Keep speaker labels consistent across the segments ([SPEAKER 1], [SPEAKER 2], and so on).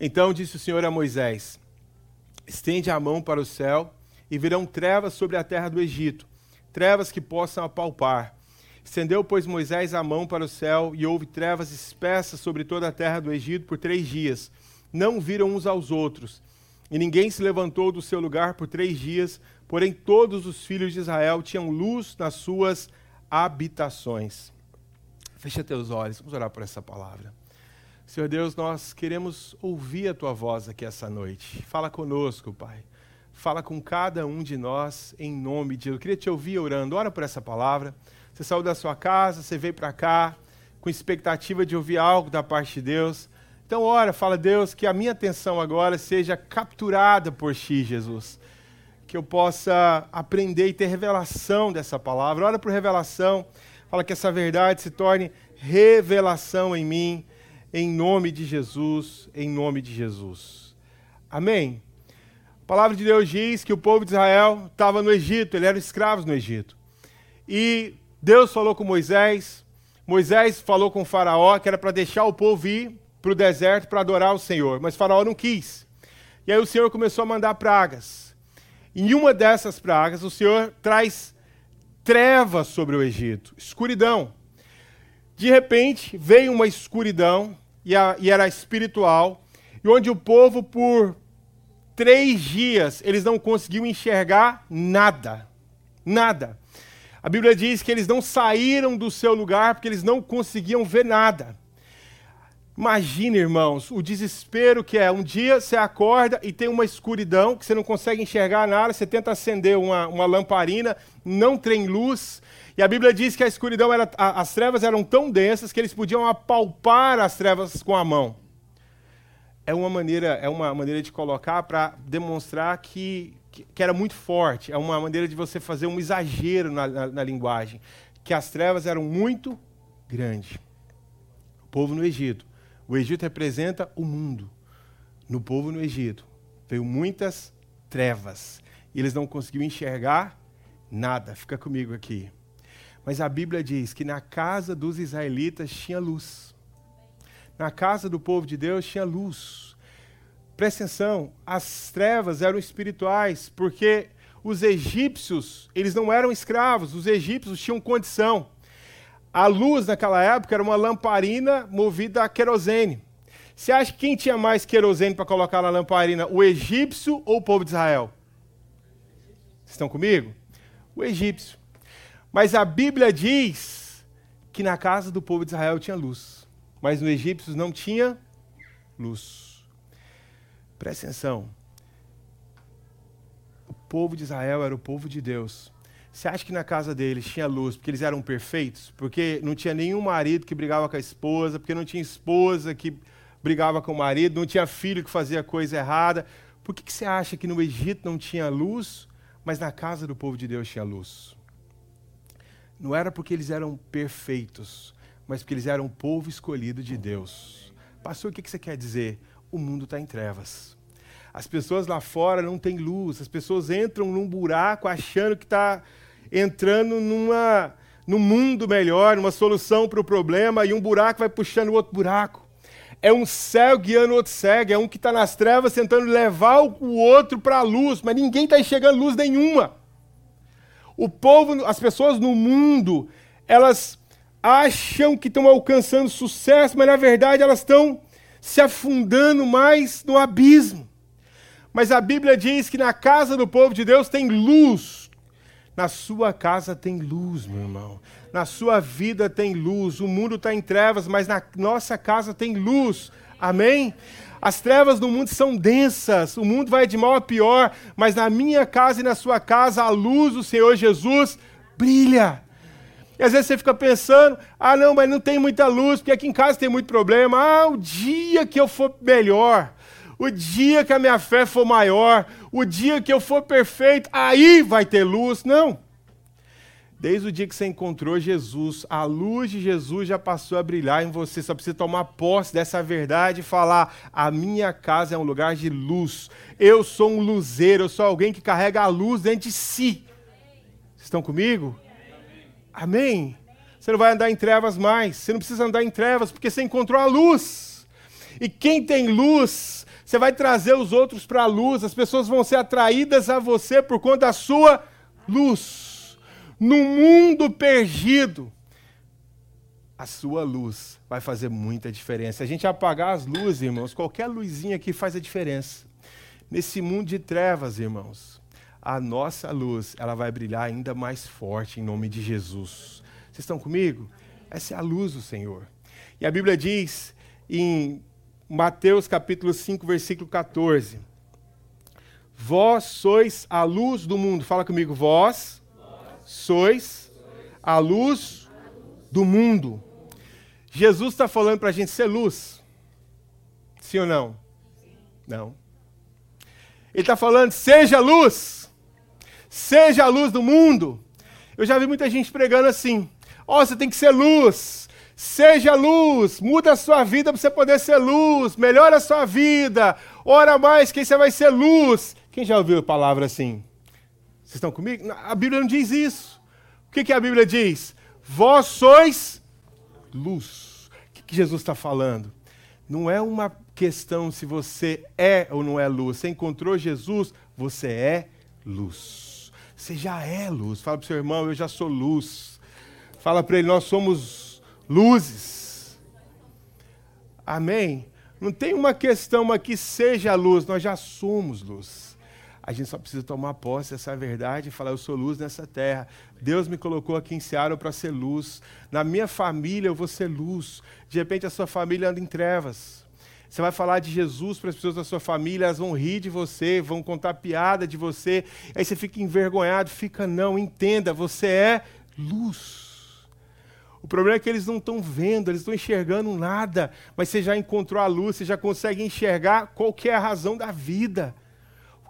[SPEAKER 1] Então disse o Senhor a Moisés: Estende a mão para o céu, e virão trevas sobre a terra do Egito, trevas que possam apalpar. Estendeu, pois, Moisés a mão para o céu, e houve trevas espessas sobre toda a terra do Egito por três dias. Não viram uns aos outros. E ninguém se levantou do seu lugar por três dias, porém todos os filhos de Israel tinham luz nas suas habitações. Fecha teus olhos, vamos orar por essa palavra. Senhor Deus, nós queremos ouvir a tua voz aqui essa noite. Fala conosco, Pai. Fala com cada um de nós em nome de Deus. Eu queria te ouvir orando. Ora por essa palavra. Você saiu da sua casa, você veio para cá com expectativa de ouvir algo da parte de Deus. Então, ora, fala Deus, que a minha atenção agora seja capturada por Ti, Jesus. Que eu possa aprender e ter revelação dessa palavra. Ora por revelação. Fala que essa verdade se torne revelação em mim em nome de Jesus, em nome de Jesus. Amém? A palavra de Deus diz que o povo de Israel estava no Egito, eles eram escravos no Egito. E Deus falou com Moisés, Moisés falou com Faraó que era para deixar o povo ir para o deserto para adorar o Senhor, mas Faraó não quis. E aí o Senhor começou a mandar pragas. Em uma dessas pragas, o Senhor traz trevas sobre o Egito, escuridão. De repente, veio uma escuridão, e, a, e era espiritual, e onde o povo, por três dias, eles não conseguiam enxergar nada. Nada. A Bíblia diz que eles não saíram do seu lugar porque eles não conseguiam ver nada. Imagina, irmãos, o desespero que é. Um dia você acorda e tem uma escuridão que você não consegue enxergar nada, você tenta acender uma, uma lamparina, não tem luz, e a Bíblia diz que a escuridão era, as trevas eram tão densas que eles podiam apalpar as trevas com a mão. É uma maneira, é uma maneira de colocar para demonstrar que, que, que, era muito forte. É uma maneira de você fazer um exagero na, na, na linguagem. Que as trevas eram muito grandes. O povo no Egito. O Egito representa o mundo. No povo no Egito veio muitas trevas. E eles não conseguiam enxergar nada. Fica comigo aqui. Mas a Bíblia diz que na casa dos israelitas tinha luz. Na casa do povo de Deus tinha luz. Presta atenção, as trevas eram espirituais, porque os egípcios, eles não eram escravos, os egípcios tinham condição. A luz naquela época era uma lamparina movida a querosene. Você acha que quem tinha mais querosene para colocar na lamparina, o egípcio ou o povo de Israel? Vocês estão comigo? O egípcio. Mas a Bíblia diz que na casa do povo de Israel tinha luz, mas no egípcios não tinha luz. Presta atenção. O povo de Israel era o povo de Deus. Você acha que na casa deles tinha luz porque eles eram perfeitos? Porque não tinha nenhum marido que brigava com a esposa, porque não tinha esposa que brigava com o marido, não tinha filho que fazia coisa errada. Por que, que você acha que no Egito não tinha luz, mas na casa do povo de Deus tinha luz? Não era porque eles eram perfeitos, mas porque eles eram o povo escolhido de Deus. Pastor, o que você quer dizer? O mundo está em trevas. As pessoas lá fora não têm luz, as pessoas entram num buraco achando que está entrando numa, num mundo melhor, numa solução para o problema, e um buraco vai puxando o outro buraco. É um cego guiando o outro cego, é um que está nas trevas tentando levar o outro para a luz, mas ninguém está enxergando luz nenhuma. O povo, as pessoas no mundo, elas acham que estão alcançando sucesso, mas na verdade elas estão se afundando mais no abismo. Mas a Bíblia diz que na casa do povo de Deus tem luz. Na sua casa tem luz, meu irmão. Na sua vida tem luz. O mundo está em trevas, mas na nossa casa tem luz. Amém? As trevas do mundo são densas, o mundo vai de mal a pior, mas na minha casa e na sua casa a luz do Senhor Jesus brilha. E às vezes você fica pensando: ah, não, mas não tem muita luz, porque aqui em casa tem muito problema. Ah, o dia que eu for melhor, o dia que a minha fé for maior, o dia que eu for perfeito, aí vai ter luz. Não. Desde o dia que você encontrou Jesus, a luz de Jesus já passou a brilhar em você. Só precisa tomar posse dessa verdade e falar: a minha casa é um lugar de luz. Eu sou um luzeiro, eu sou alguém que carrega a luz dentro de si. Vocês estão comigo? Amém? Você não vai andar em trevas mais. Você não precisa andar em trevas porque você encontrou a luz. E quem tem luz, você vai trazer os outros para a luz, as pessoas vão ser atraídas a você por conta da sua luz. No mundo perdido, a sua luz vai fazer muita diferença. Se a gente apagar as luzes, irmãos, qualquer luzinha aqui faz a diferença. Nesse mundo de trevas, irmãos, a nossa luz, ela vai brilhar ainda mais forte em nome de Jesus. Vocês estão comigo? Essa é a luz do Senhor. E a Bíblia diz em Mateus capítulo 5, versículo 14: Vós sois a luz do mundo. Fala comigo, vós sois a luz do mundo. Jesus está falando para a gente ser luz. Sim ou não? Não. Ele está falando, seja luz. Seja a luz do mundo. Eu já vi muita gente pregando assim. Ó, oh, você tem que ser luz. Seja luz. Muda a sua vida para você poder ser luz. Melhora a sua vida. Ora mais que você vai ser luz. Quem já ouviu a palavra assim? Vocês estão comigo? A Bíblia não diz isso. O que, que a Bíblia diz? Vós sois luz. O que, que Jesus está falando? Não é uma questão se você é ou não é luz. Você encontrou Jesus, você é luz. Você já é luz. Fala para o seu irmão, eu já sou luz. Fala para ele, nós somos luzes. Amém? Não tem uma questão aqui, seja luz, nós já somos luz. A gente só precisa tomar posse dessa verdade e falar: Eu sou luz nessa terra. Deus me colocou aqui em Seara para ser luz. Na minha família eu vou ser luz. De repente a sua família anda em trevas. Você vai falar de Jesus para as pessoas da sua família, elas vão rir de você, vão contar piada de você. Aí você fica envergonhado. Fica, não, entenda, você é luz. O problema é que eles não estão vendo, eles estão enxergando nada, mas você já encontrou a luz, você já consegue enxergar qual é razão da vida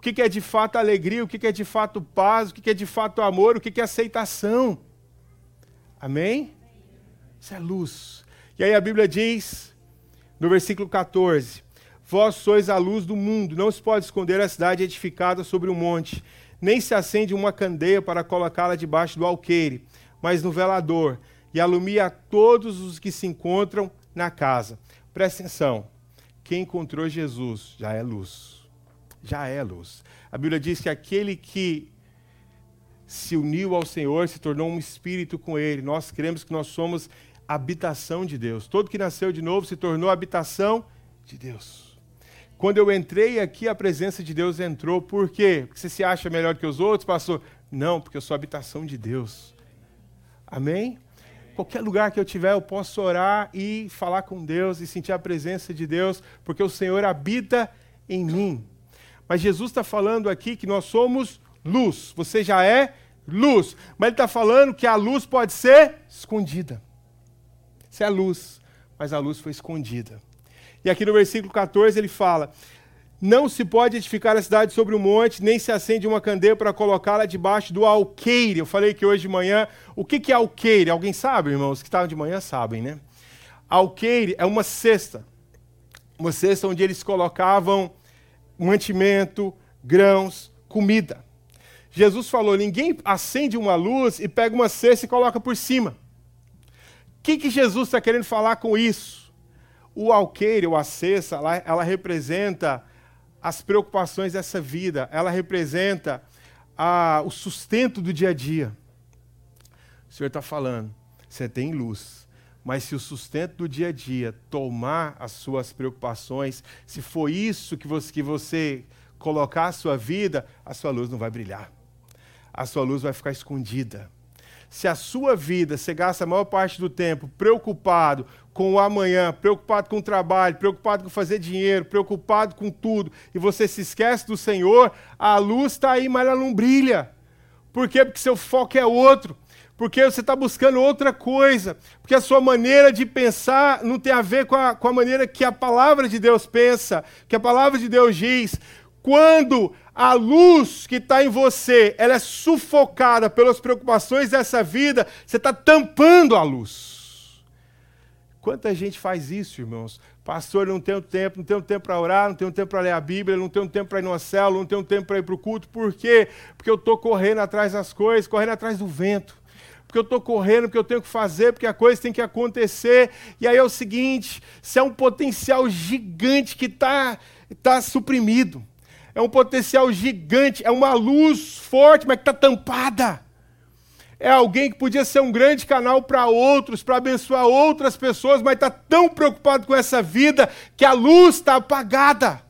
[SPEAKER 1] o que é de fato alegria, o que é de fato paz, o que é de fato amor, o que é aceitação. Amém? Isso é luz. E aí a Bíblia diz, no versículo 14: Vós sois a luz do mundo, não se pode esconder a cidade edificada sobre um monte, nem se acende uma candeia para colocá-la debaixo do alqueire, mas no velador, e alumia todos os que se encontram na casa. Presta atenção: quem encontrou Jesus já é luz já é luz. A Bíblia diz que aquele que se uniu ao Senhor se tornou um espírito com Ele. Nós cremos que nós somos habitação de Deus. Todo que nasceu de novo se tornou habitação de Deus. Quando eu entrei aqui, a presença de Deus entrou. Por quê? Porque você se acha melhor que os outros, pastor? Não, porque eu sou habitação de Deus. Amém? Qualquer lugar que eu tiver, eu posso orar e falar com Deus e sentir a presença de Deus, porque o Senhor habita em mim. Mas Jesus está falando aqui que nós somos luz. Você já é luz. Mas ele está falando que a luz pode ser escondida. Você é luz, mas a luz foi escondida. E aqui no versículo 14 ele fala: Não se pode edificar a cidade sobre o um monte, nem se acende uma candeia para colocá-la debaixo do alqueire. Eu falei que hoje de manhã, o que, que é alqueire? Alguém sabe, irmãos? que estavam de manhã sabem, né? Alqueire é uma cesta. Uma cesta onde eles colocavam mantimento, grãos, comida. Jesus falou: ninguém acende uma luz e pega uma cesta e coloca por cima. O que, que Jesus está querendo falar com isso? O alqueire, ou a cesta, ela, ela representa as preocupações dessa vida, ela representa a, o sustento do dia a dia. O Senhor está falando, você tem luz, mas se o sustento do dia a dia tomar as suas preocupações, se for isso que você, que você colocar a sua vida, a sua luz não vai brilhar. A sua luz vai ficar escondida. Se a sua vida você gasta a maior parte do tempo preocupado com o amanhã, preocupado com o trabalho, preocupado com fazer dinheiro, preocupado com tudo, e você se esquece do Senhor, a luz está aí, mas ela não brilha. Por quê? Porque seu foco é outro porque você está buscando outra coisa, porque a sua maneira de pensar não tem a ver com a, com a maneira que a palavra de Deus pensa, que a palavra de Deus diz. Quando a luz que está em você ela é sufocada pelas preocupações dessa vida, você está tampando a luz. Quanta gente faz isso, irmãos? Pastor, não tenho tempo, não tenho tempo para orar, não tenho tempo para ler a Bíblia, não tenho tempo para ir no célula, não tenho tempo para ir para o culto. Por quê? Porque eu estou correndo atrás das coisas, correndo atrás do vento porque eu estou correndo, porque eu tenho que fazer, porque a coisa tem que acontecer. E aí é o seguinte: se é um potencial gigante que está tá suprimido, é um potencial gigante, é uma luz forte, mas que está tampada. É alguém que podia ser um grande canal para outros, para abençoar outras pessoas, mas está tão preocupado com essa vida que a luz está apagada.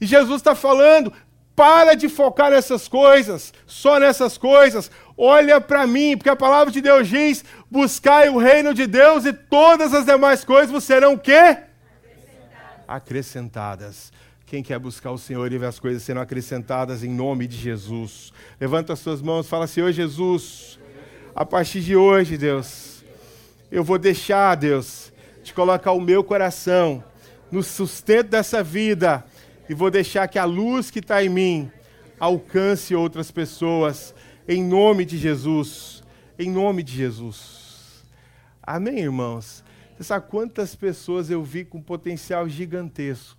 [SPEAKER 1] E Jesus está falando: para de focar nessas coisas, só nessas coisas. Olha para mim, porque a palavra de Deus diz: buscai o reino de Deus e todas as demais coisas vos serão o quê? Acrescentadas. acrescentadas. Quem quer buscar o Senhor e ver as coisas sendo acrescentadas em nome de Jesus? Levanta as suas mãos, fala: Senhor Jesus, a partir de hoje, Deus, eu vou deixar, Deus, de colocar o meu coração no sustento dessa vida e vou deixar que a luz que está em mim alcance outras pessoas, em nome de Jesus. Em nome de Jesus. Amém, irmãos? Você sabe quantas pessoas eu vi com potencial gigantesco?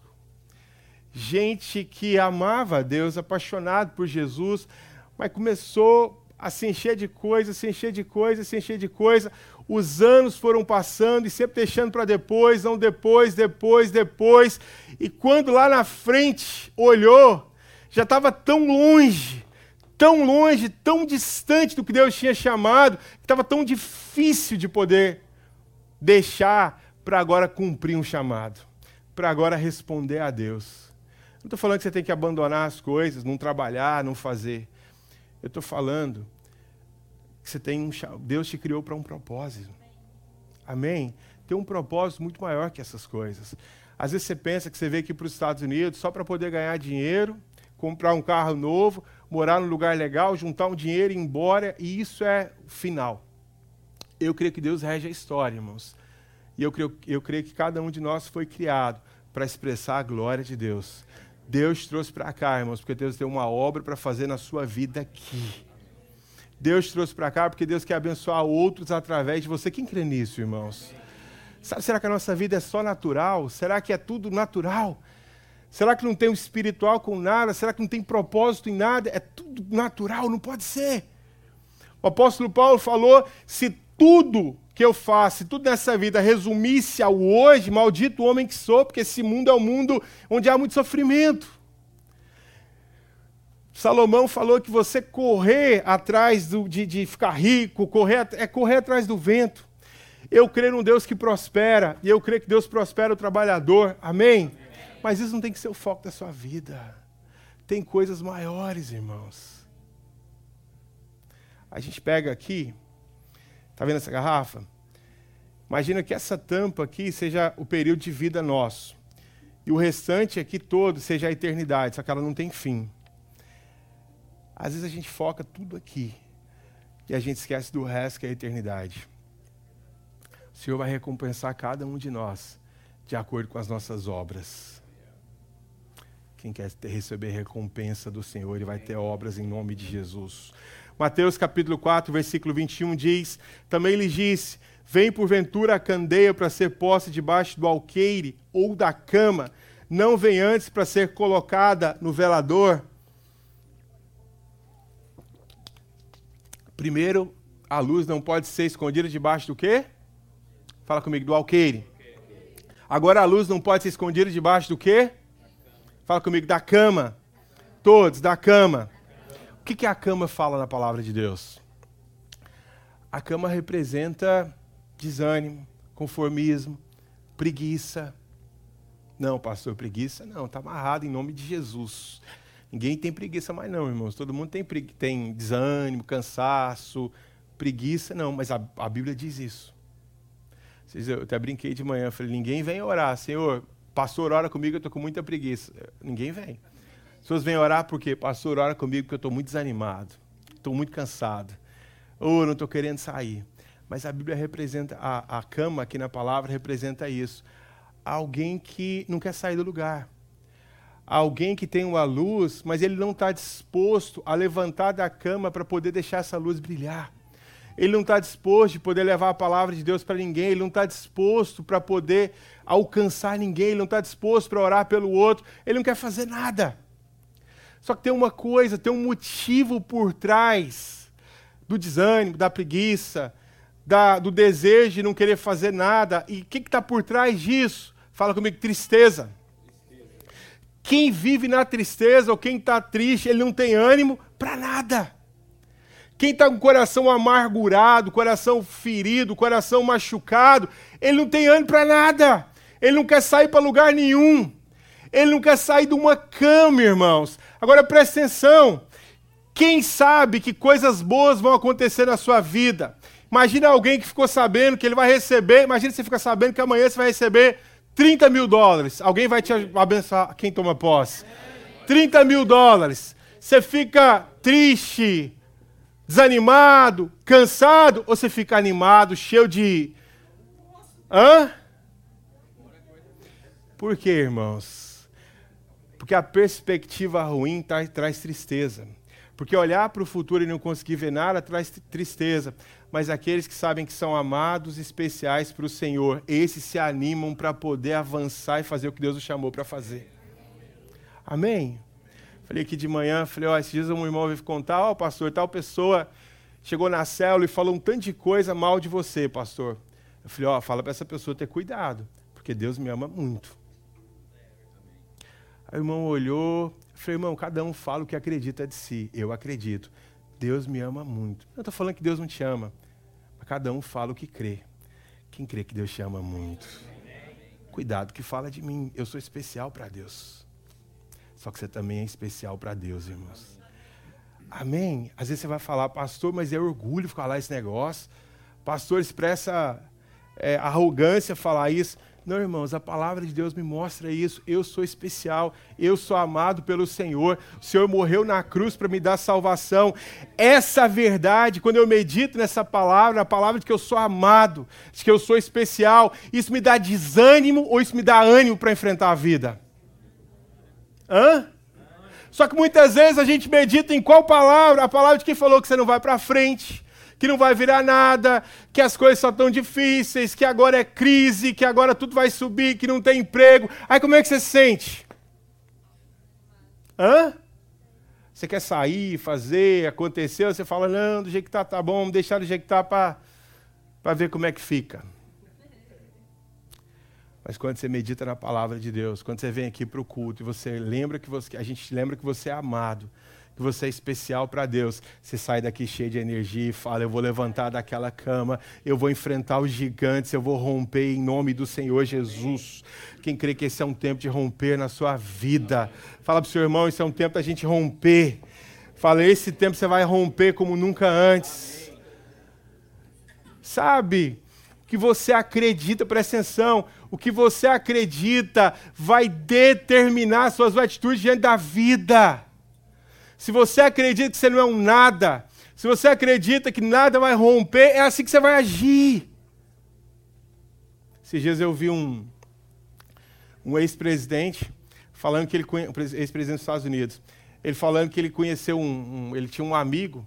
[SPEAKER 1] Gente que amava a Deus, apaixonado por Jesus, mas começou a se encher de coisa, se encher de coisa, se encher de coisa os anos foram passando e sempre deixando para depois, não depois, depois, depois. E quando lá na frente olhou, já estava tão longe, tão longe, tão distante do que Deus tinha chamado, que estava tão difícil de poder deixar para agora cumprir um chamado, para agora responder a Deus. Não estou falando que você tem que abandonar as coisas, não trabalhar, não fazer. Eu estou falando você tem um Deus te criou para um propósito. Amém? Tem um propósito muito maior que essas coisas. Às vezes você pensa que você veio aqui para os Estados Unidos só para poder ganhar dinheiro, comprar um carro novo, morar num lugar legal, juntar um dinheiro e ir embora, e isso é o final. Eu creio que Deus rege a história, irmãos. E eu creio, eu creio que cada um de nós foi criado para expressar a glória de Deus. Deus trouxe para cá, irmãos, porque Deus tem uma obra para fazer na sua vida aqui. Deus trouxe para cá porque Deus quer abençoar outros através de você. Quem crê nisso, irmãos? Sabe, será que a nossa vida é só natural? Será que é tudo natural? Será que não tem o espiritual com nada? Será que não tem propósito em nada? É tudo natural? Não pode ser. O apóstolo Paulo falou: se tudo que eu faço, se tudo nessa vida resumisse ao hoje, maldito homem que sou, porque esse mundo é um mundo onde há muito sofrimento. Salomão falou que você correr atrás do, de, de ficar rico, correr, é correr atrás do vento. Eu creio num Deus que prospera, e eu creio que Deus prospera o trabalhador, amém? Mas isso não tem que ser o foco da sua vida. Tem coisas maiores, irmãos. A gente pega aqui, tá vendo essa garrafa? Imagina que essa tampa aqui seja o período de vida nosso. E o restante aqui todo seja a eternidade, só que ela não tem fim. Às vezes a gente foca tudo aqui e a gente esquece do resto que é a eternidade. O Senhor vai recompensar cada um de nós de acordo com as nossas obras. Quem quer receber recompensa do Senhor, ele vai ter obras em nome de Jesus. Mateus capítulo 4, versículo 21 diz: Também lhe disse: Vem porventura a candeia para ser posta debaixo do alqueire ou da cama, não vem antes para ser colocada no velador. Primeiro, a luz não pode ser escondida debaixo do quê? Fala comigo, do alqueire. Agora a luz não pode ser escondida debaixo do quê? Fala comigo, da cama. Todos, da cama. O que, que a cama fala na palavra de Deus? A cama representa desânimo, conformismo, preguiça. Não, pastor, preguiça não, está amarrado em nome de Jesus. Ninguém tem preguiça mais, não, irmãos. Todo mundo tem, tem desânimo, cansaço, preguiça, não, mas a, a Bíblia diz isso. Eu até brinquei de manhã, falei: ninguém vem orar, Senhor, pastor, ora comigo, eu estou com muita preguiça. Ninguém vem. As pessoas vêm orar porque, pastor, ora comigo porque eu estou muito desanimado, estou muito cansado, ou não estou querendo sair. Mas a Bíblia representa, a, a cama aqui na palavra representa isso. Alguém que não quer sair do lugar alguém que tem uma luz, mas ele não está disposto a levantar da cama para poder deixar essa luz brilhar. Ele não está disposto de poder levar a palavra de Deus para ninguém, ele não está disposto para poder alcançar ninguém, ele não está disposto para orar pelo outro, ele não quer fazer nada. Só que tem uma coisa, tem um motivo por trás do desânimo, da preguiça, da, do desejo de não querer fazer nada. E o que está por trás disso? Fala comigo, tristeza. Quem vive na tristeza ou quem está triste, ele não tem ânimo para nada. Quem está com o coração amargurado, coração ferido, coração machucado, ele não tem ânimo para nada. Ele não quer sair para lugar nenhum. Ele não quer sair de uma cama, irmãos. Agora presta atenção. Quem sabe que coisas boas vão acontecer na sua vida? Imagina alguém que ficou sabendo que ele vai receber. Imagina você ficar sabendo que amanhã você vai receber 30 mil dólares. Alguém vai te abençoar. Quem toma posse? 30 mil dólares. Você fica triste, desanimado, cansado, ou você fica animado, cheio de. Hã? Por quê, irmãos? Porque a perspectiva ruim traz, traz tristeza. Porque olhar para o futuro e não conseguir ver nada traz tristeza. Mas aqueles que sabem que são amados especiais para o Senhor, esses se animam para poder avançar e fazer o que Deus os chamou para fazer. Amém? Falei aqui de manhã, falei, ó, esses dias um irmão veio contar, ó, pastor, tal pessoa chegou na célula e falou um tanto de coisa mal de você, pastor. Eu falei, ó, fala para essa pessoa ter cuidado, porque Deus me ama muito. Aí o irmão olhou, falei, irmão, cada um fala o que acredita de si. Eu acredito. Deus me ama muito. Eu estou falando que Deus não te ama, mas cada um fala o que crê. Quem crê que Deus te ama muito? Cuidado que fala de mim. Eu sou especial para Deus. Só que você também é especial para Deus, irmãos. Amém? Às vezes você vai falar, pastor, mas é orgulho falar esse negócio. Pastor, expressa é, arrogância falar isso. Não, irmãos, a palavra de Deus me mostra isso. Eu sou especial, eu sou amado pelo Senhor. O Senhor morreu na cruz para me dar salvação. Essa verdade, quando eu medito nessa palavra, a palavra de que eu sou amado, de que eu sou especial, isso me dá desânimo ou isso me dá ânimo para enfrentar a vida? Hã? Só que muitas vezes a gente medita em qual palavra? A palavra de quem falou que você não vai para frente, que não vai virar nada, que as coisas são tão difíceis, que agora é crise, que agora tudo vai subir, que não tem emprego. Aí como é que você se sente? Hã? Você quer sair, fazer, acontecer, você fala, não, do jeito que tá, tá bom, deixar do jeito que tá para ver como é que fica. Mas quando você medita na palavra de Deus, quando você vem aqui para o culto e você lembra que você, a gente lembra que você é amado, você é especial para Deus, você sai daqui cheio de energia e fala: Eu vou levantar daquela cama, eu vou enfrentar os gigantes, eu vou romper em nome do Senhor Jesus. Quem crê que esse é um tempo de romper na sua vida, fala para o seu irmão: Esse é um tempo da gente romper. Fala: Esse tempo você vai romper como nunca antes. Sabe? que você acredita, presta atenção, o que você acredita vai determinar suas atitudes diante da vida. Se você acredita que você não é um nada, se você acredita que nada vai romper, é assim que você vai agir. Esses dias eu vi um, um ex-presidente falando que ele ex-presidente dos Estados Unidos, ele falando que ele conheceu um, um, ele tinha um amigo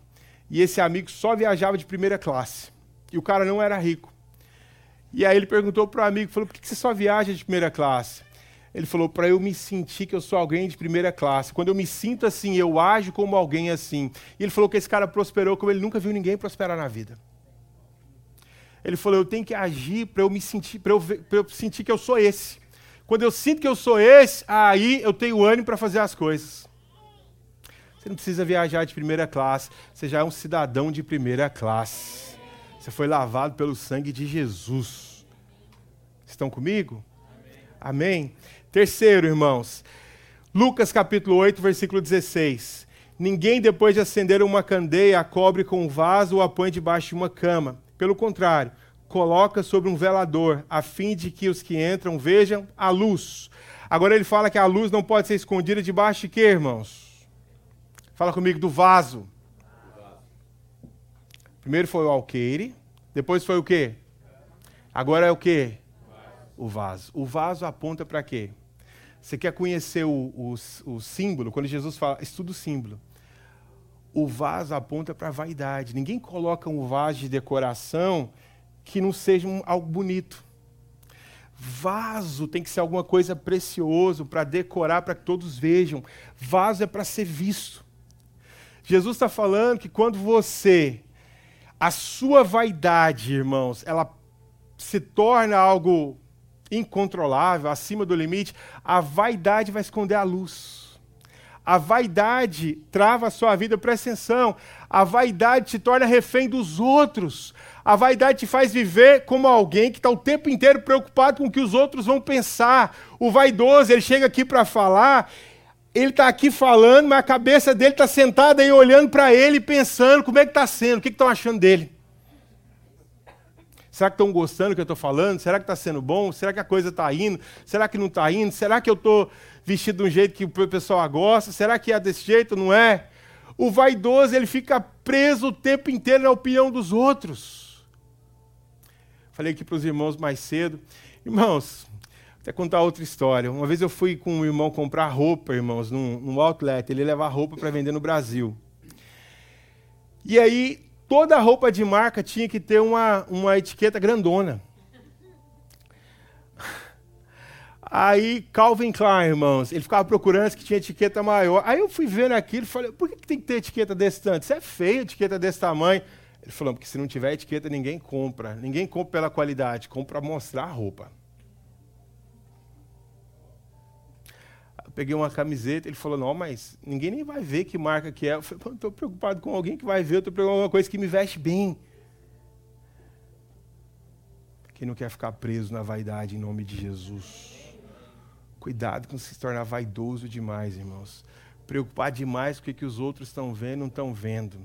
[SPEAKER 1] e esse amigo só viajava de primeira classe e o cara não era rico. E aí ele perguntou para o amigo, falou, por que você só viaja de primeira classe? Ele falou, para eu me sentir que eu sou alguém de primeira classe. Quando eu me sinto assim, eu ajo como alguém assim. E ele falou que esse cara prosperou como ele nunca viu ninguém prosperar na vida. Ele falou, eu tenho que agir para eu me sentir, para eu, eu sentir que eu sou esse. Quando eu sinto que eu sou esse, aí eu tenho ânimo para fazer as coisas. Você não precisa viajar de primeira classe, você já é um cidadão de primeira classe. Você foi lavado pelo sangue de Jesus. Estão comigo? Amém. Terceiro, irmãos. Lucas capítulo 8, versículo 16. Ninguém, depois de acender uma candeia, a cobre com um vaso ou a põe debaixo de uma cama. Pelo contrário, coloca sobre um velador, a fim de que os que entram vejam a luz. Agora ele fala que a luz não pode ser escondida debaixo de quê, irmãos? Fala comigo do vaso. Primeiro foi o alqueire, depois foi o quê? Agora é o quê? O vaso. O vaso aponta para quê? Você quer conhecer o, o, o, símbolo? Quando Jesus fala, estuda o símbolo. O vaso aponta para a vaidade. Ninguém coloca um vaso de decoração que não seja um, algo bonito. Vaso tem que ser alguma coisa precioso para decorar, para que todos vejam. Vaso é para ser visto. Jesus está falando que quando você a sua vaidade, irmãos, ela se torna algo incontrolável, acima do limite, a vaidade vai esconder a luz. A vaidade trava a sua vida, presta atenção. A vaidade te torna refém dos outros. A vaidade te faz viver como alguém que está o tempo inteiro preocupado com o que os outros vão pensar. O vaidoso, ele chega aqui para falar ele está aqui falando, mas a cabeça dele está sentada aí olhando para ele, pensando como é que está sendo, o que estão achando dele. Será que estão gostando do que eu estou falando? Será que está sendo bom? Será que a coisa está indo? Será que não está indo? Será que eu estou vestido de um jeito que o pessoal gosta? Será que é desse jeito? Não é? O vaidoso, ele fica preso o tempo inteiro na opinião dos outros. Falei aqui para os irmãos mais cedo. Irmãos, até contar outra história. Uma vez eu fui com um irmão comprar roupa, irmãos, num, num outlet. Ele leva roupa para vender no Brasil. E aí, toda roupa de marca tinha que ter uma, uma etiqueta grandona. Aí, Calvin Klein, irmãos, ele ficava procurando que tinha etiqueta maior. Aí eu fui vendo aquilo e falei, por que, que tem que ter etiqueta desse tanto? Isso é feio, etiqueta desse tamanho. Ele falou, porque se não tiver etiqueta, ninguém compra. Ninguém compra pela qualidade, compra para mostrar a roupa. Peguei uma camiseta, ele falou, não, mas ninguém nem vai ver que marca que é. Eu falei, estou preocupado com alguém que vai ver, eu estou preocupado com uma coisa que me veste bem. Quem não quer ficar preso na vaidade em nome de Jesus. Cuidado com se tornar vaidoso demais, irmãos. Preocupar demais com o que os outros estão vendo não estão vendo.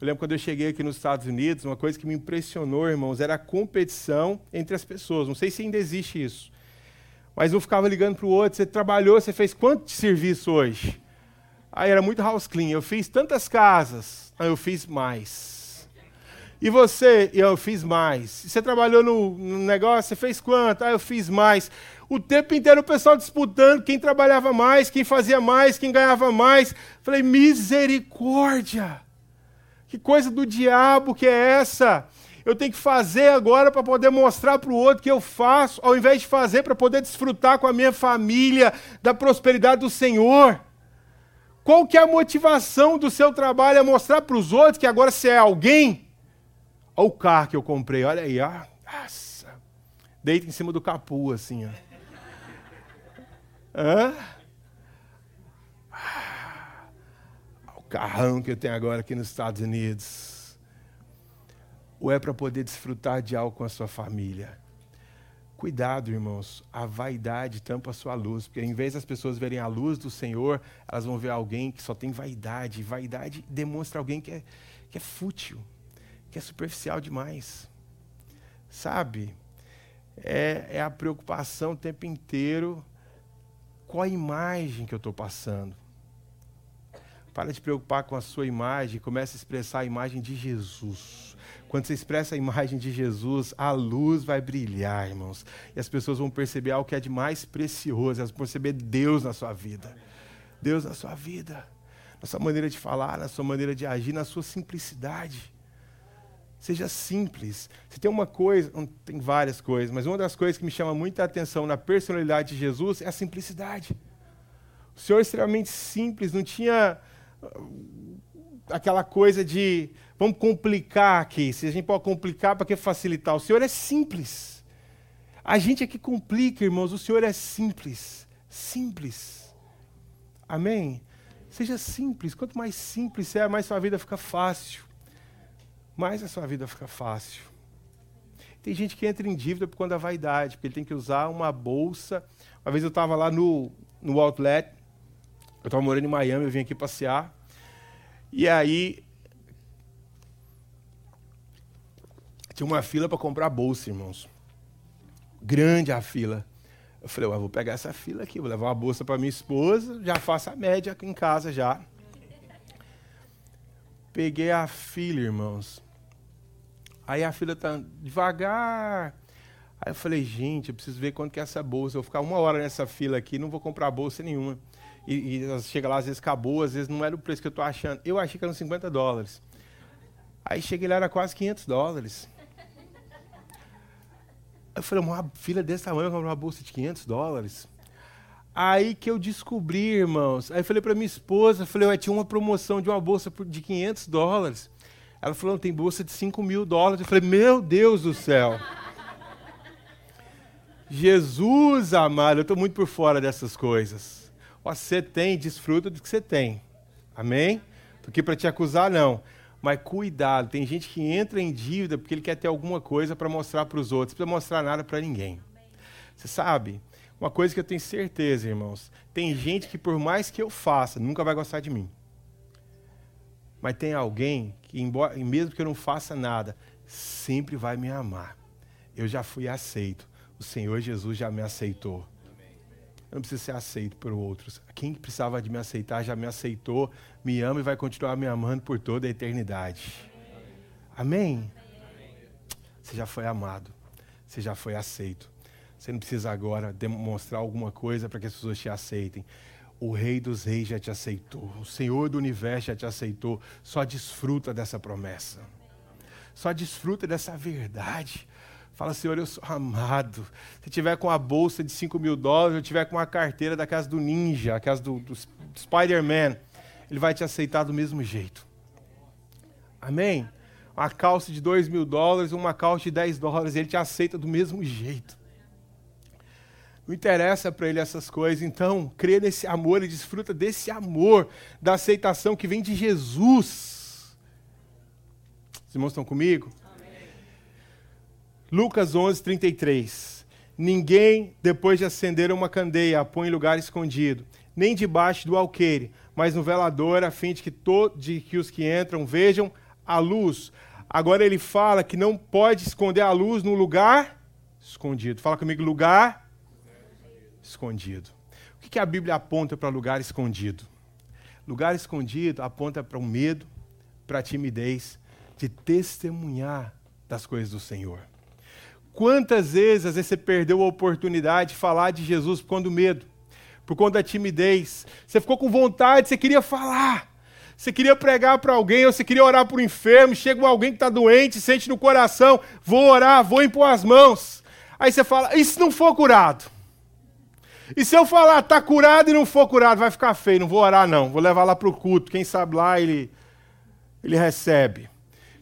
[SPEAKER 1] Eu lembro quando eu cheguei aqui nos Estados Unidos, uma coisa que me impressionou, irmãos, era a competição entre as pessoas. Não sei se ainda existe isso mas um ficava ligando para o outro. Você trabalhou, você fez quanto de serviço hoje? Aí era muito house clean. Eu fiz tantas casas. Aí eu fiz mais. E você? Eu fiz mais. Você trabalhou no, no negócio? Você fez quanto? Ah, eu fiz mais. O tempo inteiro o pessoal disputando quem trabalhava mais, quem fazia mais, quem ganhava mais. Falei, misericórdia! Que coisa do diabo que é essa? Eu tenho que fazer agora para poder mostrar para o outro que eu faço, ao invés de fazer para poder desfrutar com a minha família da prosperidade do Senhor. Qual que é a motivação do seu trabalho? É mostrar para os outros que agora você é alguém? Olha o carro que eu comprei, olha aí, ó. Nossa. Deita em cima do capu, assim, ó. Hã? Ah, o carrão que eu tenho agora aqui nos Estados Unidos ou é para poder desfrutar de algo com a sua família? Cuidado, irmãos, a vaidade tampa a sua luz, porque em vez das pessoas verem a luz do Senhor, elas vão ver alguém que só tem vaidade. Vaidade demonstra alguém que é, que é fútil, que é superficial demais. Sabe? É, é a preocupação o tempo inteiro com a imagem que eu estou passando. Para de preocupar com a sua imagem, comece a expressar a imagem de Jesus. Quando você expressa a imagem de Jesus, a luz vai brilhar, irmãos. E as pessoas vão perceber algo que é de mais precioso, elas vão perceber Deus na sua vida. Deus na sua vida. Na sua maneira de falar, na sua maneira de agir, na sua simplicidade. Seja simples. Se tem uma coisa, tem várias coisas, mas uma das coisas que me chama muita atenção na personalidade de Jesus é a simplicidade. O Senhor é extremamente simples, não tinha aquela coisa de Vamos complicar aqui. Se a gente pode complicar, para que facilitar? O Senhor é simples. A gente é que complica, irmãos. O Senhor é simples. Simples. Amém? Seja simples. Quanto mais simples é, mais sua vida fica fácil. Mais a sua vida fica fácil. Tem gente que entra em dívida por conta da vaidade, porque ele tem que usar uma bolsa. Uma vez eu estava lá no, no outlet, eu estava morando em Miami, eu vim aqui passear. E aí Tinha uma fila para comprar bolsa, irmãos. Grande a fila. Eu falei, vou pegar essa fila aqui, vou levar uma bolsa para minha esposa, já faço a média aqui em casa já. Peguei a fila, irmãos. Aí a fila tá devagar. Aí eu falei, gente, eu preciso ver quanto que é essa bolsa. Eu vou ficar uma hora nessa fila aqui, não vou comprar bolsa nenhuma. E, e chega lá, às vezes acabou, às vezes não era o preço que eu estou achando. Eu achei que eram 50 dólares. Aí cheguei lá, era quase 500 dólares. Eu falei, uma filha desse tamanho, eu uma bolsa de 500 dólares. Aí que eu descobri, irmãos. Aí falei para minha esposa, falei, tinha uma promoção de uma bolsa de 500 dólares. Ela falou, tem bolsa de 5 mil dólares. Eu falei, meu Deus do céu. Jesus amado, eu estou muito por fora dessas coisas. Você tem, desfruta do que você tem. Amém? Estou aqui para te acusar, não. Mas cuidado, tem gente que entra em dívida porque ele quer ter alguma coisa para mostrar para os outros. Não precisa mostrar nada para ninguém. Você sabe? Uma coisa que eu tenho certeza, irmãos. Tem gente que, por mais que eu faça, nunca vai gostar de mim. Mas tem alguém que, embora, mesmo que eu não faça nada, sempre vai me amar. Eu já fui aceito. O Senhor Jesus já me aceitou. Eu não preciso ser aceito por outros. Quem precisava de me aceitar já me aceitou, me ama e vai continuar me amando por toda a eternidade. Amém? Você já foi amado. Você já foi aceito. Você não precisa agora demonstrar alguma coisa para que as pessoas te aceitem. O Rei dos Reis já te aceitou. O Senhor do Universo já te aceitou. Só desfruta dessa promessa. Só desfruta dessa verdade. Fala, Senhor, eu sou amado. Se tiver com a bolsa de 5 mil dólares, eu tiver com a carteira da casa do ninja, a casa do, do Spider-Man, ele vai te aceitar do mesmo jeito. Amém? Uma calça de 2 mil dólares, uma calça de 10 dólares, ele te aceita do mesmo jeito. Não interessa para ele essas coisas. Então, crê nesse amor e desfruta desse amor, da aceitação que vem de Jesus. Os irmãos estão comigo? Lucas 11, 33. Ninguém, depois de acender uma candeia, a põe em lugar escondido, nem debaixo do alqueire, mas no velador, a fim de que, to, de que os que entram vejam a luz. Agora ele fala que não pode esconder a luz no lugar escondido. Fala comigo, lugar escondido. O que, que a Bíblia aponta para lugar escondido? Lugar escondido aponta para o medo, para a timidez de testemunhar das coisas do Senhor. Quantas vezes, às vezes você perdeu a oportunidade de falar de Jesus por conta do medo, por conta da timidez. Você ficou com vontade, você queria falar. Você queria pregar para alguém, ou você queria orar para o enfermo, chega alguém que está doente, sente no coração, vou orar, vou impor as mãos. Aí você fala, e se não for curado? E se eu falar, está curado e não for curado, vai ficar feio, não vou orar não, vou levar lá para o culto, quem sabe lá ele, ele recebe.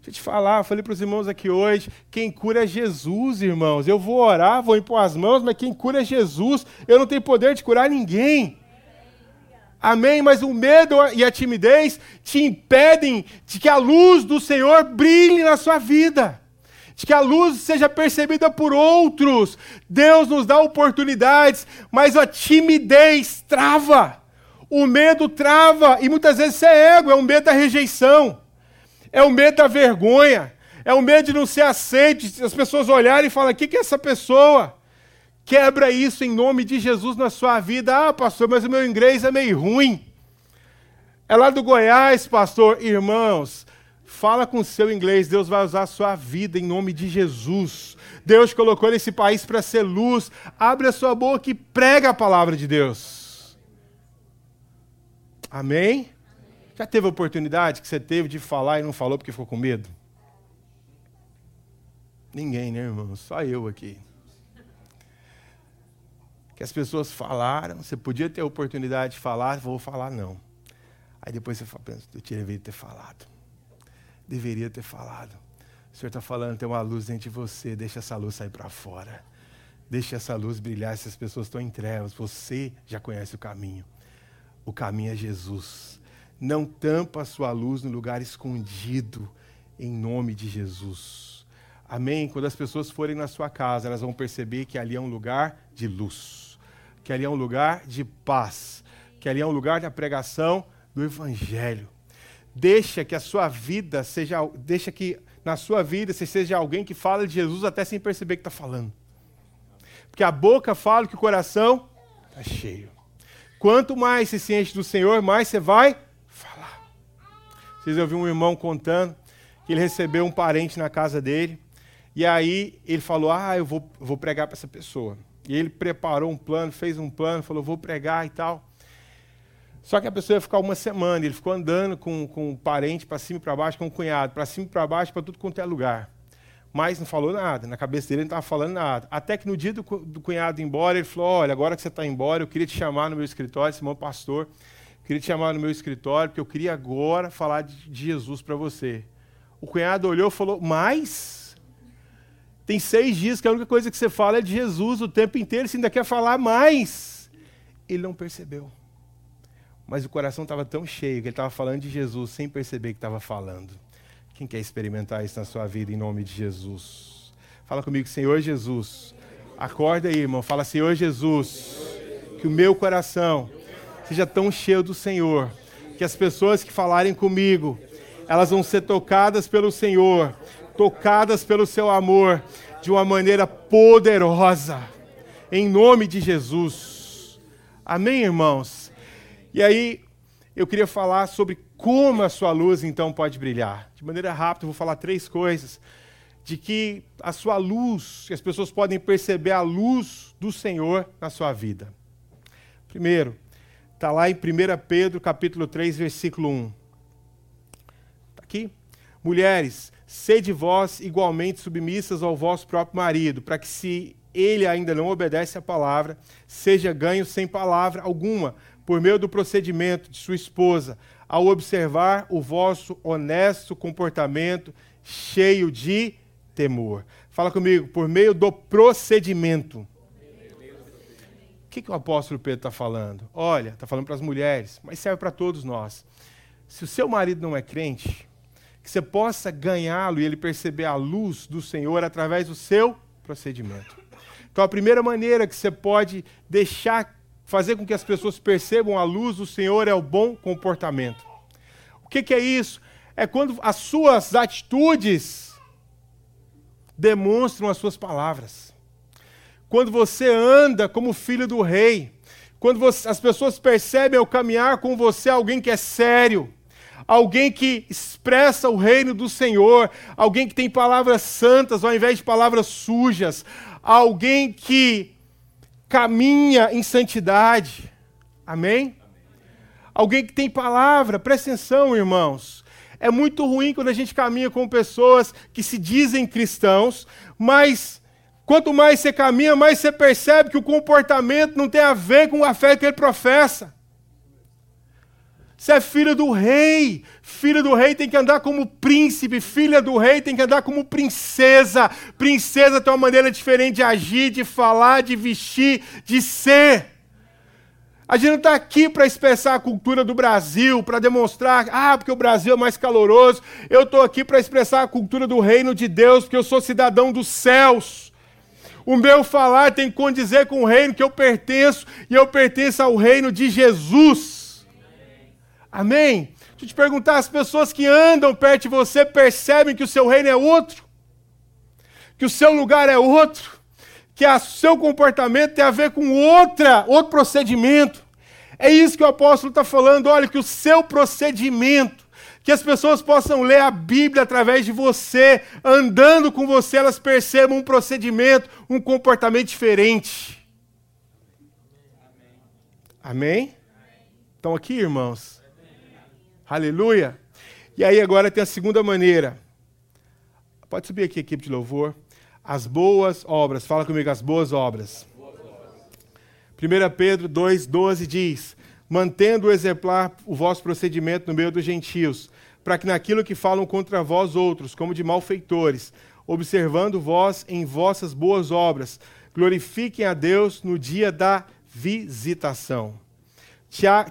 [SPEAKER 1] Deixa eu te falar, eu falei para os irmãos aqui hoje, quem cura é Jesus, irmãos. Eu vou orar, vou impor as mãos, mas quem cura é Jesus. Eu não tenho poder de curar ninguém. Amém? Mas o medo e a timidez te impedem de que a luz do Senhor brilhe na sua vida de que a luz seja percebida por outros. Deus nos dá oportunidades, mas a timidez trava. O medo trava, e muitas vezes isso é ego, é o medo da rejeição, é o medo da vergonha, é o medo de não ser aceito, as pessoas olharem e falarem: o que, que é essa pessoa? Quebra isso em nome de Jesus na sua vida. Ah, pastor, mas o meu inglês é meio ruim. É lá do Goiás, pastor. Irmãos, Fala com o seu inglês, Deus vai usar a sua vida em nome de Jesus. Deus colocou nesse país para ser luz. Abre a sua boca e prega a palavra de Deus. Amém? Já teve oportunidade que você teve de falar e não falou porque ficou com medo? Ninguém, né, irmão? Só eu aqui. Que as pessoas falaram, você podia ter a oportunidade de falar, vou falar não. Aí depois você pensa, eu devia ter falado deveria ter falado. O Senhor está falando, tem uma luz dentro de você, deixa essa luz sair para fora. Deixa essa luz brilhar se as pessoas estão em trevas. Você já conhece o caminho. O caminho é Jesus. Não tampa a sua luz no lugar escondido, em nome de Jesus. Amém? Quando as pessoas forem na sua casa, elas vão perceber que ali é um lugar de luz, que ali é um lugar de paz, que ali é um lugar da pregação do Evangelho. Deixa que a sua vida seja, deixa que na sua vida você seja alguém que fala de Jesus até sem perceber que está falando. Porque a boca fala que o coração está cheio. Quanto mais se enche do Senhor, mais você vai. Vocês ouviram um irmão contando que ele recebeu um parente na casa dele. E aí ele falou: Ah, eu vou, vou pregar para essa pessoa. E ele preparou um plano, fez um plano, falou: Vou pregar e tal. Só que a pessoa ia ficar uma semana, ele ficou andando com, com um parente para cima e para baixo, com um cunhado, para cima e para baixo, para tudo quanto é lugar. Mas não falou nada, na cabeça dele ele não estava falando nada. Até que no dia do, do cunhado ir embora, ele falou: Olha, agora que você está embora, eu queria te chamar no meu escritório, esse irmão pastor, queria te chamar no meu escritório, porque eu queria agora falar de, Jesus para você. O cunhado olhou e falou: Mais? Tem seis dias que a única coisa que você fala é de Jesus o tempo inteiro, você ainda quer falar mais. Ele não percebeu. Mas o coração estava tão cheio que ele estava falando de Jesus sem perceber que estava falando. Quem quer experimentar isso na sua vida em nome de Jesus? Fala comigo, Senhor Jesus. Acorda aí, irmão. Fala, Senhor Jesus, que o meu coração seja tão cheio do Senhor, que as pessoas que falarem comigo, elas vão ser tocadas pelo Senhor, tocadas pelo seu amor, de uma maneira poderosa, em nome de Jesus. Amém, irmãos? E aí, eu queria falar sobre como a sua luz então pode brilhar. De maneira rápida, eu vou falar três coisas. De que a sua luz, que as pessoas podem perceber a luz do Senhor na sua vida. Primeiro, está lá em 1 Pedro capítulo 3, versículo 1. Está aqui. Mulheres, sede vós igualmente submissas ao vosso próprio marido, para que se ele ainda não obedece à palavra, seja ganho sem palavra alguma, por meio do procedimento de sua esposa, ao observar o vosso honesto comportamento cheio de temor. Fala comigo, por meio do procedimento. Que, que o apóstolo Pedro está falando? Olha, está falando para as mulheres, mas serve para todos nós. Se o seu marido não é crente, que você possa ganhá-lo e ele perceber a luz do Senhor através do seu procedimento. Então, a primeira maneira que você pode deixar fazer com que as pessoas percebam a luz do Senhor é o bom comportamento. O que, que é isso? É quando as suas atitudes demonstram as suas palavras. Quando você anda como filho do rei, quando você, as pessoas percebem ao caminhar com você alguém que é sério, alguém que expressa o reino do Senhor, alguém que tem palavras santas ao invés de palavras sujas, alguém que caminha em santidade. Amém? Alguém que tem palavra, presta atenção, irmãos. É muito ruim quando a gente caminha com pessoas que se dizem cristãos, mas quanto mais você caminha, mais você percebe que o comportamento não tem a ver com a fé que ele professa. Você é filho do rei. Filho do rei tem que andar como príncipe. Filha do rei tem que andar como princesa. Princesa tem uma maneira diferente de agir, de falar, de vestir, de ser. A gente não está aqui para expressar a cultura do Brasil, para demonstrar, ah, porque o Brasil é mais caloroso. Eu estou aqui para expressar a cultura do reino de Deus, porque eu sou cidadão dos céus. O meu falar tem que condizer com o reino que eu pertenço, e eu pertenço ao reino de Jesus. Amém? Deixa eu te perguntar: as pessoas que andam perto de você percebem que o seu reino é outro? Que o seu lugar é outro? Que o seu comportamento tem a ver com outra, outro procedimento? É isso que o apóstolo está falando. Olha, que o seu procedimento, que as pessoas possam ler a Bíblia através de você, andando com você, elas percebam um procedimento, um comportamento diferente. Amém? Estão aqui, irmãos? Aleluia. E aí agora tem a segunda maneira. Pode subir aqui, equipe de louvor. As boas obras. Fala comigo, as boas obras. 1 Pedro 2,12 diz: Mantendo exemplar o vosso procedimento no meio dos gentios, para que naquilo que falam contra vós outros, como de malfeitores, observando vós em vossas boas obras, glorifiquem a Deus no dia da visitação.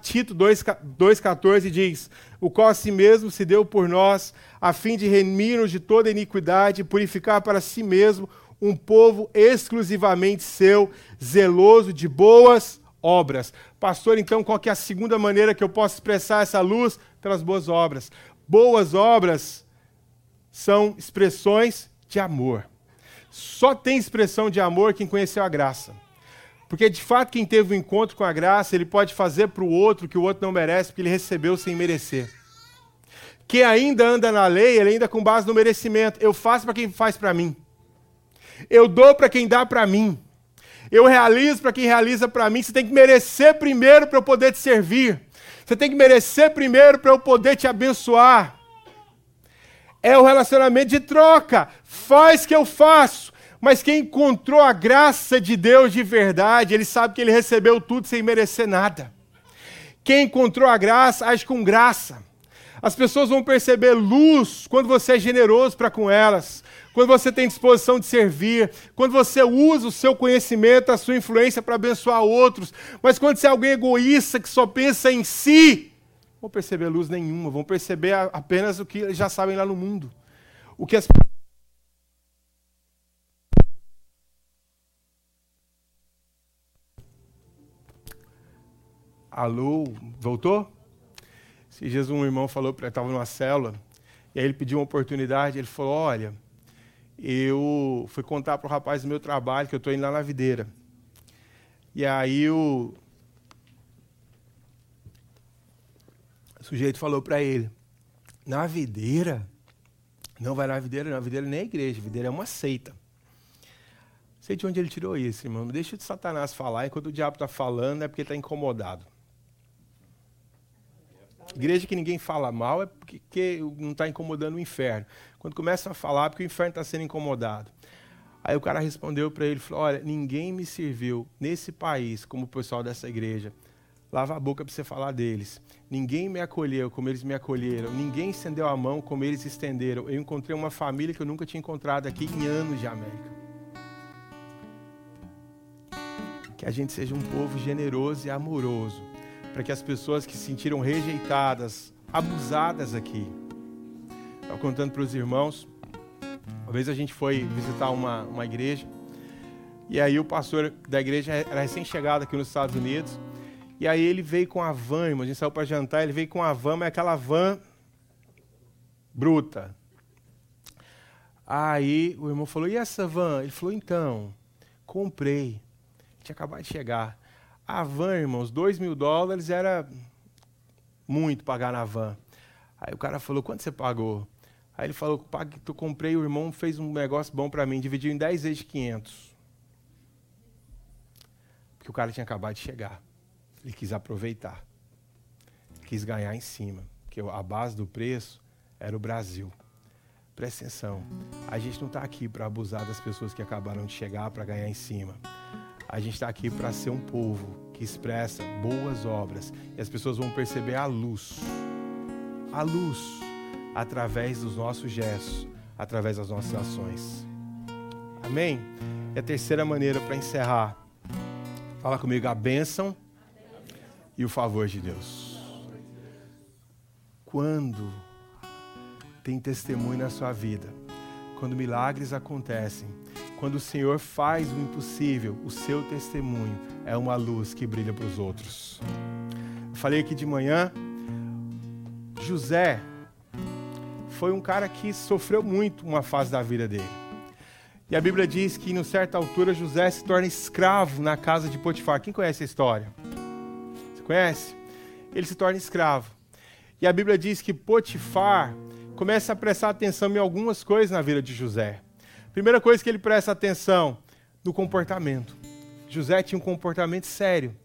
[SPEAKER 1] Tito 2,14 diz: O qual a si mesmo se deu por nós, a fim de remir-nos de toda iniquidade e purificar para si mesmo um povo exclusivamente seu, zeloso de boas obras. Pastor, então, qual é a segunda maneira que eu posso expressar essa luz? Pelas boas obras. Boas obras são expressões de amor. Só tem expressão de amor quem conheceu a graça. Porque de fato, quem teve o um encontro com a graça, ele pode fazer para o outro que o outro não merece, porque ele recebeu sem merecer. Quem ainda anda na lei, ele ainda com base no merecimento. Eu faço para quem faz para mim. Eu dou para quem dá para mim. Eu realizo para quem realiza para mim. Você tem que merecer primeiro para eu poder te servir. Você tem que merecer primeiro para eu poder te abençoar. É o relacionamento de troca. Faz que eu faço. Mas quem encontrou a graça de Deus de verdade, ele sabe que ele recebeu tudo sem merecer nada. Quem encontrou a graça, age com graça. As pessoas vão perceber luz quando você é generoso para com elas, quando você tem disposição de servir, quando você usa o seu conhecimento, a sua influência para abençoar outros. Mas quando você é alguém egoísta que só pensa em si, vão perceber luz nenhuma, vão perceber apenas o que eles já sabem lá no mundo. O que as Alô, voltou? Esses dias um irmão falou para estava numa célula, e aí ele pediu uma oportunidade, ele falou, olha, eu fui contar para o rapaz do meu trabalho que eu estou indo lá na videira. E aí o, o sujeito falou para ele, na videira? Não vai na videira, não. A videira nem é igreja, a videira é uma seita. Não sei de onde ele tirou isso, irmão. Deixa de Satanás falar, enquanto o diabo está falando é porque está incomodado. Igreja que ninguém fala mal é porque não está incomodando o inferno. Quando começa a falar, é porque o inferno está sendo incomodado. Aí o cara respondeu para ele, falou, olha, ninguém me serviu nesse país como o pessoal dessa igreja. Lava a boca para você falar deles. Ninguém me acolheu como eles me acolheram. Ninguém estendeu a mão como eles estenderam. Eu encontrei uma família que eu nunca tinha encontrado aqui em anos de América. Que a gente seja um povo generoso e amoroso para que as pessoas que se sentiram rejeitadas, abusadas aqui. Estava contando para os irmãos, uma vez a gente foi visitar uma, uma igreja, e aí o pastor da igreja era recém-chegado aqui nos Estados Unidos, e aí ele veio com a van, irmão, a gente saiu para jantar, ele veio com a van, mas aquela van bruta. Aí o irmão falou, e essa van? Ele falou, então, comprei. Tinha acabado de chegar. A van, irmãos, dois mil dólares era muito pagar na van. Aí o cara falou, quanto você pagou? Aí ele falou, tu comprei, o irmão fez um negócio bom para mim, dividiu em 10 vezes de 500. Porque o cara tinha acabado de chegar. Ele quis aproveitar. Quis ganhar em cima. Porque a base do preço era o Brasil. Presta atenção. A gente não está aqui para abusar das pessoas que acabaram de chegar para ganhar em cima. A gente está aqui para ser um povo que expressa boas obras e as pessoas vão perceber a luz, a luz através dos nossos gestos, através das nossas ações. Amém? E a terceira maneira para encerrar, fala comigo a bênção e o favor de Deus. Quando tem testemunho na sua vida, quando milagres acontecem, quando o Senhor faz o impossível, o seu testemunho é uma luz que brilha para os outros. Eu falei aqui de manhã, José foi um cara que sofreu muito uma fase da vida dele. E a Bíblia diz que, em certa altura, José se torna escravo na casa de Potifar. Quem conhece a história? Você conhece? Ele se torna escravo. E a Bíblia diz que Potifar começa a prestar atenção em algumas coisas na vida de José. Primeira coisa que ele presta atenção no comportamento. José tinha um comportamento sério.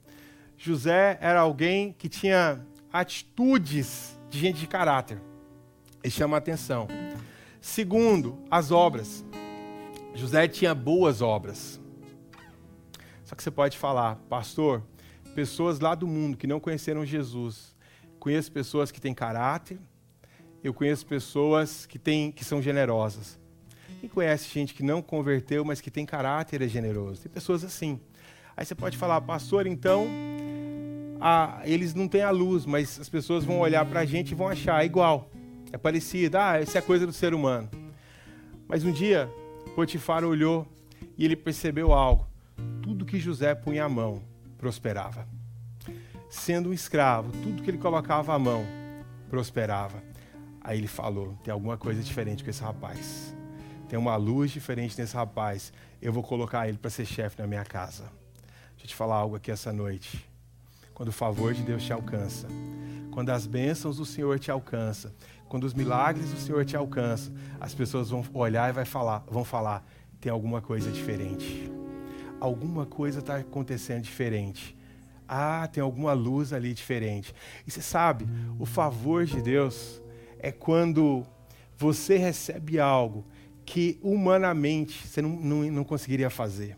[SPEAKER 1] José era alguém que tinha atitudes de gente de caráter. Ele chama a atenção. Segundo, as obras. José tinha boas obras. Só que você pode falar, pastor, pessoas lá do mundo que não conheceram Jesus. Conheço pessoas que têm caráter, eu conheço pessoas que, têm, que são generosas. Quem conhece gente que não converteu, mas que tem caráter é generoso? Tem pessoas assim. Aí você pode falar, pastor, então a, eles não têm a luz, mas as pessoas vão olhar para a gente e vão achar igual. É parecido. Ah, isso é coisa do ser humano. Mas um dia, Potifar olhou e ele percebeu algo. Tudo que José punha a mão prosperava. Sendo um escravo, tudo que ele colocava a mão prosperava. Aí ele falou: tem alguma coisa diferente com esse rapaz. Tem uma luz diferente nesse rapaz. Eu vou colocar ele para ser chefe na minha casa. Deixa eu te falar algo aqui essa noite. Quando o favor de Deus te alcança, quando as bênçãos do Senhor te alcançam, quando os milagres do Senhor te alcançam, as pessoas vão olhar e vai falar, vão falar: tem alguma coisa diferente. Alguma coisa está acontecendo diferente. Ah, tem alguma luz ali diferente. E você sabe, o favor de Deus é quando você recebe algo que humanamente você não, não, não conseguiria fazer.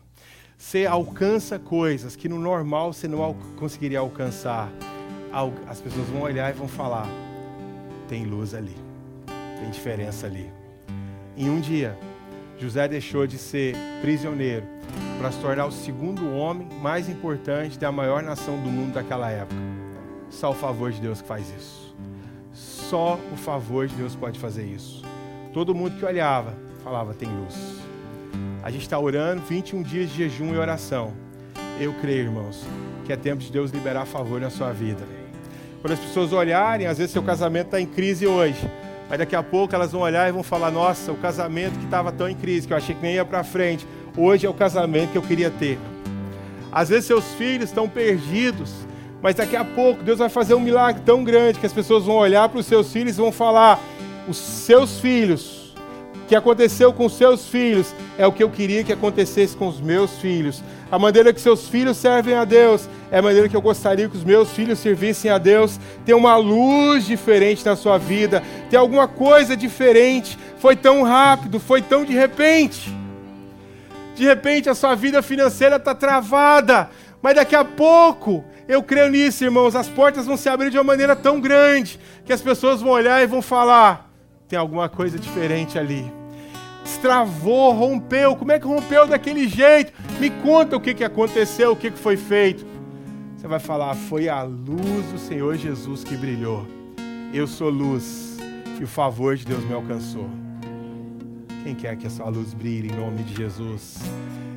[SPEAKER 1] Você alcança coisas que no normal você não al conseguiria alcançar. As pessoas vão olhar e vão falar: tem luz ali, tem diferença ali. Em um dia, José deixou de ser prisioneiro para se tornar o segundo homem mais importante da maior nação do mundo daquela época. Só o favor de Deus que faz isso. Só o favor de Deus pode fazer isso. Todo mundo que olhava falava: tem luz. A gente está orando 21 dias de jejum e oração. Eu creio, irmãos, que é tempo de Deus liberar favor na sua vida. Quando as pessoas olharem, às vezes seu casamento está em crise hoje, mas daqui a pouco elas vão olhar e vão falar: Nossa, o casamento que estava tão em crise, que eu achei que nem ia para frente, hoje é o casamento que eu queria ter. Às vezes seus filhos estão perdidos, mas daqui a pouco Deus vai fazer um milagre tão grande que as pessoas vão olhar para os seus filhos e vão falar: Os seus filhos que aconteceu com seus filhos é o que eu queria que acontecesse com os meus filhos. A maneira que seus filhos servem a Deus é a maneira que eu gostaria que os meus filhos servissem a Deus. Tem uma luz diferente na sua vida, tem alguma coisa diferente. Foi tão rápido, foi tão de repente. De repente a sua vida financeira está travada, mas daqui a pouco, eu creio nisso, irmãos, as portas vão se abrir de uma maneira tão grande que as pessoas vão olhar e vão falar: tem alguma coisa diferente ali. Destravou, rompeu. Como é que rompeu daquele jeito? Me conta o que, que aconteceu, o que, que foi feito. Você vai falar: foi a luz do Senhor Jesus que brilhou. Eu sou luz e o favor de Deus me alcançou. Quem quer que a sua luz brilhe em nome de Jesus?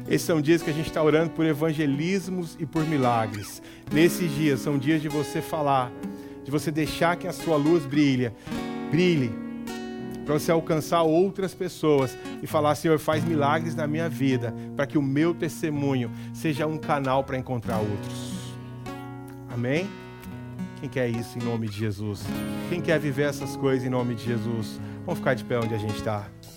[SPEAKER 1] Esses são dias que a gente está orando por evangelismos e por milagres. Nesses dias são dias de você falar, de você deixar que a sua luz brilhe, brilhe para você alcançar outras pessoas e falar: Senhor, faz milagres na minha vida, para que o meu testemunho seja um canal para encontrar outros. Amém? Quem quer isso em nome de Jesus? Quem quer viver essas coisas em nome de Jesus? Vamos ficar de pé onde a gente está.